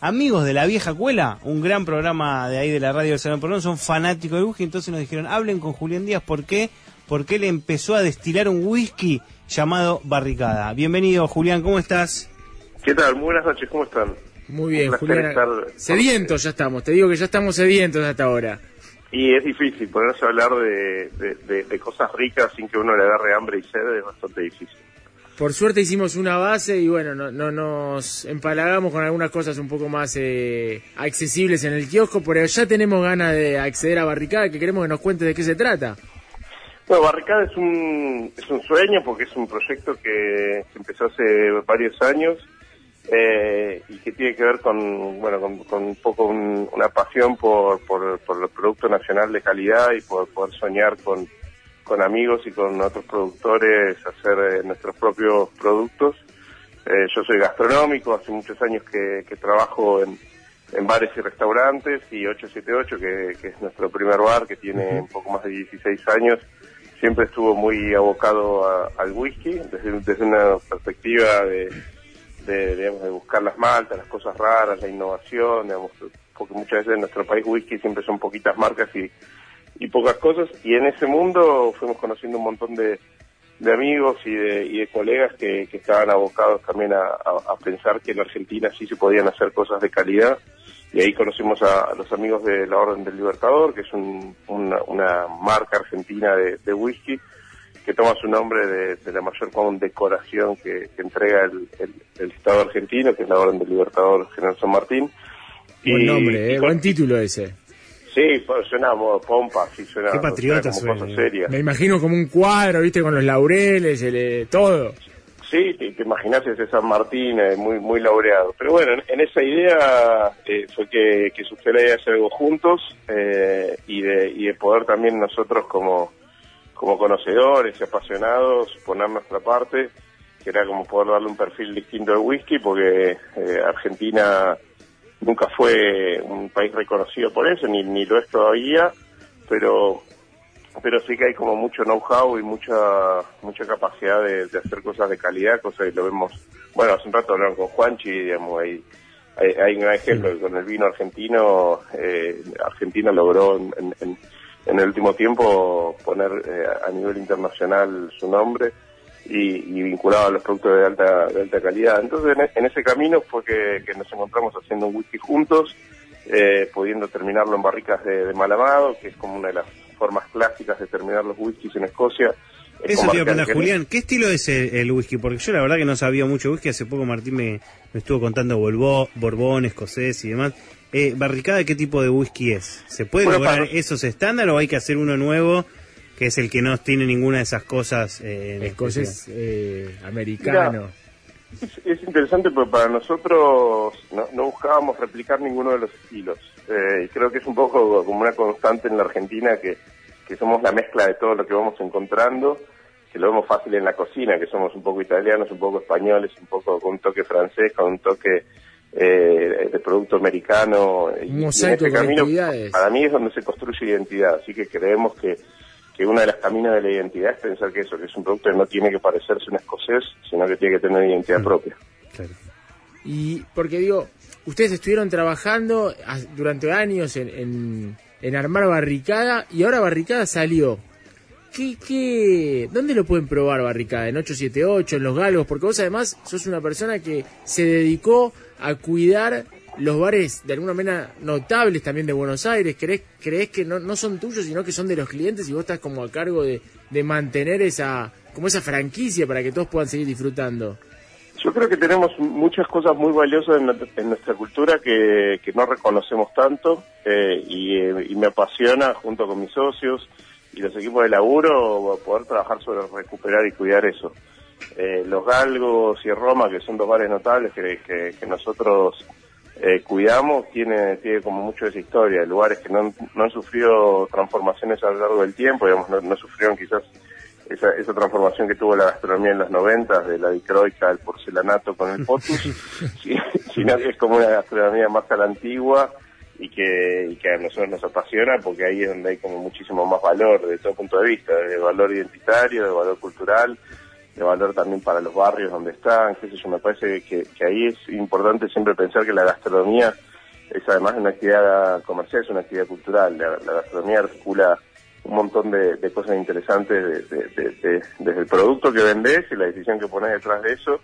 amigos de la vieja cuela, un gran programa de ahí de la radio del Salón Perón, son fanáticos del whisky, entonces nos dijeron, hablen con Julián Díaz, ¿por qué? Porque él empezó a destilar un whisky llamado Barricada. Bienvenido, Julián, ¿cómo estás? ¿Qué tal? Muy buenas noches, ¿cómo están? Muy bien, Julián. Sedientos ya estamos, te digo que ya estamos sedientos hasta ahora. Y es difícil ponerse a hablar de, de cosas ricas sin que uno le agarre hambre y sed, es bastante difícil. Por suerte hicimos una base y bueno, no, no nos empalagamos con algunas cosas un poco más eh, accesibles en el kiosco, pero ya tenemos ganas de acceder a Barricada, que queremos que nos cuentes de qué se trata. Bueno, Barricada es un, es un sueño porque es un proyecto que, empezó hace varios años eh, y que tiene que ver con, bueno, con, un poco una pasión por, por, por el producto nacional de calidad y por poder soñar con con amigos y con otros productores hacer eh, nuestros propios productos. Eh, yo soy gastronómico, hace muchos años que, trabajo en, bares y restaurantes y 878, que, que es nuestro primer bar, que tiene un poco más de 16 años, siempre estuvo muy abocado al whisky, desde, desde una perspectiva de, de, buscar las maltas, las cosas raras, la innovación, digamos, porque muchas veces en nuestro país whisky siempre son poquitas marcas y y pocas cosas. Y en ese mundo fuimos conociendo un montón de, de amigos y de, y de colegas que, que, estaban abocados también a, a, pensar que en Argentina sí se podían hacer cosas de calidad. Y ahí conocimos a, los amigos de la Orden del Libertador, que es un, una, una, marca argentina de, de, whisky, que toma su nombre de, de la mayor condecoración que, que entrega el, el, Estado argentino, que es la Orden del Libertador General San Martín. Buen nombre, eh, buen título ese. Sí, pues suena pompa, sí suena. Qué patriota suena, Me imagino como un cuadro, viste, con los laureles, el, eh, todo. Sí, te, te imaginas ese San Martín eh, muy muy laureado. Pero bueno, en, esa idea eh, fue que, que surgió la idea de hacer algo juntos y, de, y de poder también nosotros como, como conocedores y apasionados poner nuestra parte, que era como poder darle un perfil distinto al whisky, porque Argentina nunca fue un país reconocido por eso, ni, ni lo es todavía, pero pero sí que hay como mucho know-how y mucha mucha capacidad de, hacer cosas de calidad, cosas que lo vemos, bueno, hace un rato hablaron con Juanchi, digamos, hay, hay, un ejemplo, con el vino argentino, eh, Argentina logró en, en, el último tiempo poner eh, a nivel internacional su nombre, y, vinculado a los productos de alta, de alta calidad. Entonces, en, ese camino fue que, nos encontramos haciendo un whisky juntos, eh, pudiendo terminarlo en barricas de, malamado, que es como una de las formas clásicas de terminar los whiskies en Escocia. Eso te iba a Julián, ¿qué estilo es el, whisky? Porque yo la verdad que no sabía mucho whisky, hace poco Martín me, estuvo contando Borbón, escocés y demás. Eh, ¿Barricada qué tipo de whisky es? ¿Se puede lograr esos estándares o hay que hacer uno nuevo que es el que no tiene ninguna de esas cosas. Eh, Escocés eh, americano. es, interesante porque para nosotros no, buscábamos replicar ninguno de los estilos. Eh, y creo que es un poco como una constante en la Argentina que, que somos la mezcla de todo lo que vamos encontrando, que lo vemos fácil en la cocina, que somos un poco italianos, un poco españoles, un poco con un toque francés, con un toque eh, de producto americano. y, ese camino, para mí es donde se construye identidad, así que creemos que que una de las caminas de la identidad es pensar que eso, que es un producto que no tiene que parecerse un escocés, sino que tiene que tener identidad mm. propia. Y porque digo, ustedes estuvieron trabajando durante años en, en, armar barricada y ahora barricada salió. ¿Qué, qué, ¿Dónde lo pueden probar barricada? ¿En 878, en Los Galgos? Porque vos además sos una persona que se dedicó a cuidar los bares de alguna manera notables también de Buenos Aires, ¿crees, crees que no, no son tuyos, sino que son de los clientes y vos estás como a cargo de, de mantener esa, como esa franquicia para que todos puedan seguir disfrutando? Yo creo que tenemos muchas cosas muy valiosas en, nuestra cultura que, que, no reconocemos tanto eh, y, me apasiona junto con mis socios y los equipos de laburo poder trabajar sobre recuperar y cuidar eso. Eh, los Galgos y Roma, que son dos bares notables que, que nosotros eh, cuidamos tiene, tiene como mucho de esa historia, lugares que no, no han sufrido transformaciones a lo largo del tiempo, digamos, no, sufrieron quizás esa, esa transformación que tuvo la gastronomía en los noventas, de la dicroica al porcelanato con el potus, sino que es como una gastronomía más a la antigua y que, y que a nosotros nos apasiona porque ahí es donde hay como muchísimo más valor de todo punto de vista, de valor identitario, de valor cultural, de valor también para los barrios donde están, qué sé yo, me parece que, ahí es importante siempre pensar que la gastronomía es además una actividad comercial, es una actividad cultural, la, gastronomía articula un montón de, cosas interesantes desde el producto que vendés y la decisión que pones detrás de eso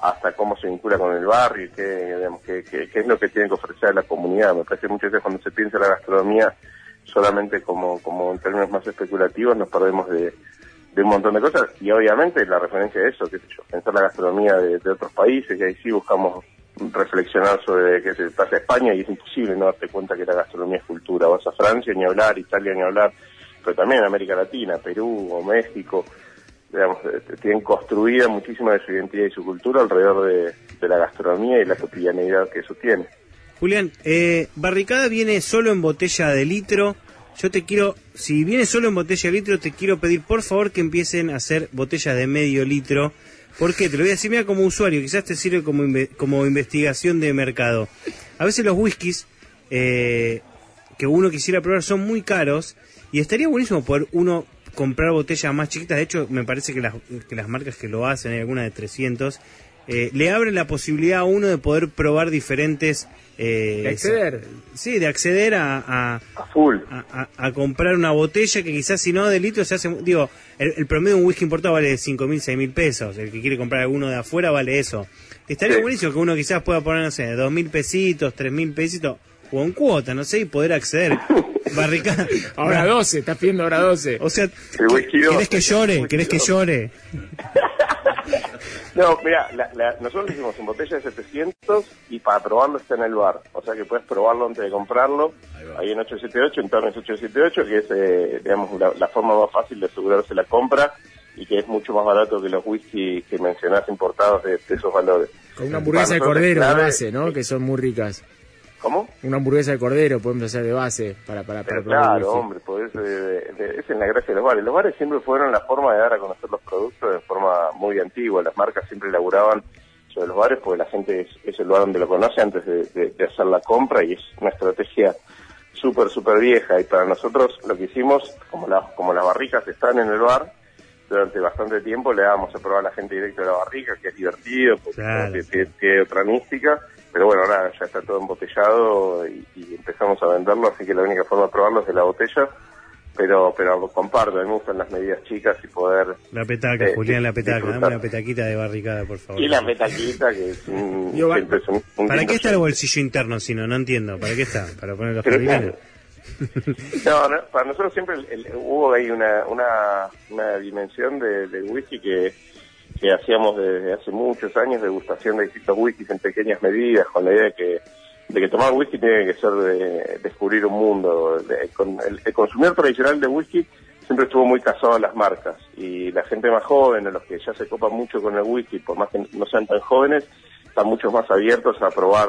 hasta cómo se vincula con el barrio y qué, digamos, qué, es lo que tiene que ofrecer la comunidad. Me parece que muchas veces cuando se piensa la gastronomía solamente como, como en términos más especulativos nos perdemos de, de un montón de cosas y obviamente la referencia de eso, qué sé yo, pensar la gastronomía de, otros países y ahí sí buscamos reflexionar sobre qué se pasa a España y es imposible no darte cuenta que la gastronomía es cultura. Vas a Francia ni hablar, Italia ni hablar, pero también en América Latina, Perú o México, digamos, eh, tienen construida muchísima de su identidad y su cultura alrededor de, la gastronomía y la cotidianidad que eso tiene. Julián, eh, Barricada viene solo en botella de litro yo te quiero, si viene solo en botella de litro, te quiero pedir por favor que empiecen a hacer botellas de medio litro. ¿Por qué? Te lo voy a decir, mira, como usuario, quizás te sirve como, como investigación de mercado. A veces los whiskies eh, que uno quisiera probar son muy caros y estaría buenísimo poder uno comprar botellas más chiquitas. De hecho, me parece que las, que las marcas que lo hacen, hay algunas de 300, eh, le abren la posibilidad a uno de poder probar diferentes... Eh, de acceder. Sí, de acceder a... A, full. A, comprar una botella que quizás si no de litro se hace... Digo, el, promedio de un whisky importado vale 5 mil, 6 mil pesos. El que quiere comprar alguno de afuera vale eso. Estaría buenísimo que uno quizás pueda poner, no sé, 2 mil pesitos, 3 mil pesitos o en cuota, no sé, y poder acceder. Barricada. Ahora 12, estás pidiendo ahora 12. O sea, ¿querés que llore? ¿Querés que llore? No, mira, nosotros lo hicimos en botella de 700 y para probarlo está en el bar. O sea que puedes probarlo antes de comprarlo. Ahí, en 878, en Torres 878, que es, eh, digamos, la, forma más fácil de asegurarse la compra y que es mucho más barato que los whisky que mencionás importados de, esos valores. Con una hamburguesa de cordero de base, ¿no? Que son muy ricas. ¿Cómo? Una hamburguesa de cordero podemos hacer de base para para, para Claro, hombre, pues es en la gracia de los bares. Los bares siempre fueron la forma de dar a conocer los productos de forma muy antigua. Las marcas siempre elaboraban sobre los bares porque la gente es, el lugar donde lo conoce antes de, hacer la compra y es una estrategia súper, súper vieja. Y para nosotros lo que hicimos, como, la, como las barricas están en el bar, durante bastante tiempo le dábamos a probar a la gente directo de la barrica, que es divertido, porque tiene otra mística pero bueno, ahora ya está todo embotellado y, empezamos a venderlo, así que la única forma de probarlo es de la botella. Pero, pero comparto, a mí me gustan las medidas chicas y poder... La petaca, eh, Julián, la petaca, dame una petaquita de barricada, por favor. Y la petaquita, que es un... ¿Para qué está el bolsillo interno, si no? No entiendo, ¿para qué está? ¿Para poner los no, no, para nosotros siempre hubo ahí una, una, una dimensión de, del whisky que que hacíamos desde hace muchos años, degustación de distintos whiskies en pequeñas medidas, con la idea de que, de que tomar whisky tiene que ser de, descubrir un mundo. con, el, consumidor tradicional de whisky siempre estuvo muy casado a las marcas y la gente más joven, los que ya se copan mucho con el whisky, por más que no sean tan jóvenes, están mucho más abiertos a probar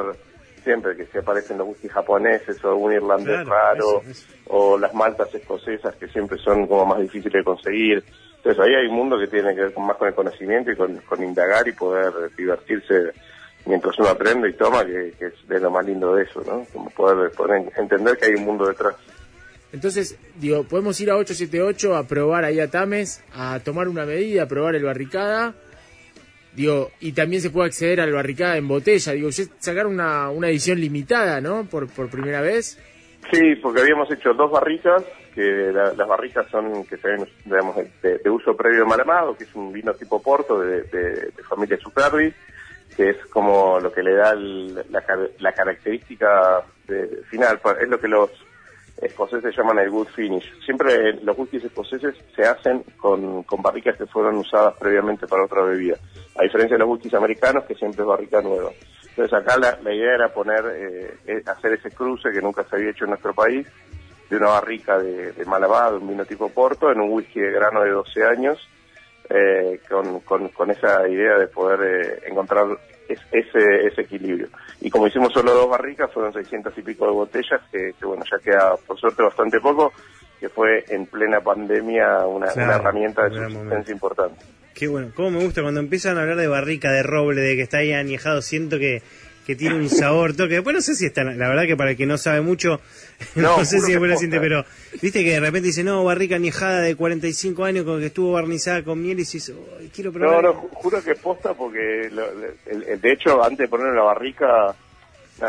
siempre que se aparecen los whisky japoneses o un irlandés raro o las maltas escocesas que siempre son como más difíciles de conseguir. Entonces ahí hay un mundo que tiene que ver más con el conocimiento y con, indagar y poder divertirse mientras uno aprende y toma, que, es de lo más lindo de eso, ¿no? Como poder, entender que hay un mundo detrás. Entonces, digo, podemos ir a 878 a probar ahí a Tames, a tomar una medida, a probar el barricada. Digo, y también se puede acceder al barricada en botella. Digo, sacar una, una edición limitada, ¿no? Por, por primera vez. Sí, porque habíamos hecho dos barricas, que las barricas son que se ven, digamos, de, uso previo malamado, que es un vino tipo Porto de, de, familia Superbi, que es como lo que le da la, característica final, es lo que los escoceses llaman el good finish. Siempre los whiskies escoceses se hacen con, barricas que fueron usadas previamente para otra bebida, a diferencia de los whiskies americanos que siempre es barrica nueva. Entonces acá la, idea era poner, eh, hacer ese cruce que nunca se había hecho en nuestro país, de una barrica de, de un vino tipo Porto, en un whisky de grano de 12 años, eh, con, con, esa idea de poder eh, encontrar ese, ese equilibrio. Y como hicimos solo dos barricas, fueron 600 y pico de botellas, que, bueno, ya queda por suerte bastante poco, que fue en plena pandemia una, una herramienta de subsistencia importante. Qué bueno, cómo me gusta cuando empiezan a hablar de barrica, de roble, de que está ahí añejado, siento que, que tiene un sabor, toque. Después no sé si está, la verdad que para el que no sabe mucho, no, sé si es buena siente, pero viste que de repente dice, no, barrica añejada de 45 años con que estuvo barnizada con miel y dices, quiero probar. No, no, juro que es posta porque, de hecho, antes de ponerlo en la barrica,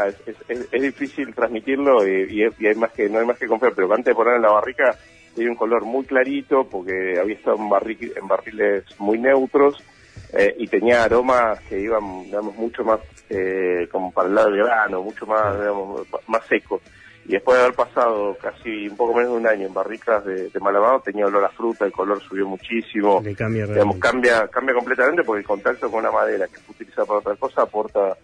es, difícil transmitirlo y, hay más que no hay más que confiar, pero antes de ponerlo en la barrica tenía un color muy clarito porque había estado en, en barriles muy neutros eh, y tenía aromas que iban, digamos, mucho más eh, como para el lado del grano, mucho más, digamos, más seco. Y después de haber pasado casi un poco menos de un año en barricas de, de Malamado, tenía olor a fruta, el color subió muchísimo. cambia, digamos, cambia, cambia completamente porque el contacto con una madera que se utiliza para otra cosa aporta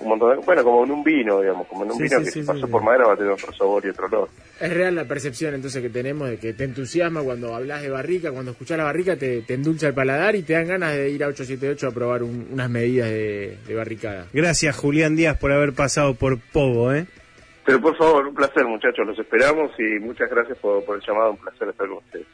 un montón de, bueno, como en un vino, digamos, como en un vino que pasó por madera va a tener otro sabor y otro olor. Es real la percepción entonces que tenemos de que te entusiasma cuando hablas de barrica, cuando escuchas la barrica te, endulza el paladar y te dan ganas de ir a 878 a probar unas medidas de, barricada. Gracias Julián Díaz por haber pasado por Pogo, ¿eh? Pero por favor, un placer muchachos, los esperamos y muchas gracias por, por el llamado, un placer estar con ustedes.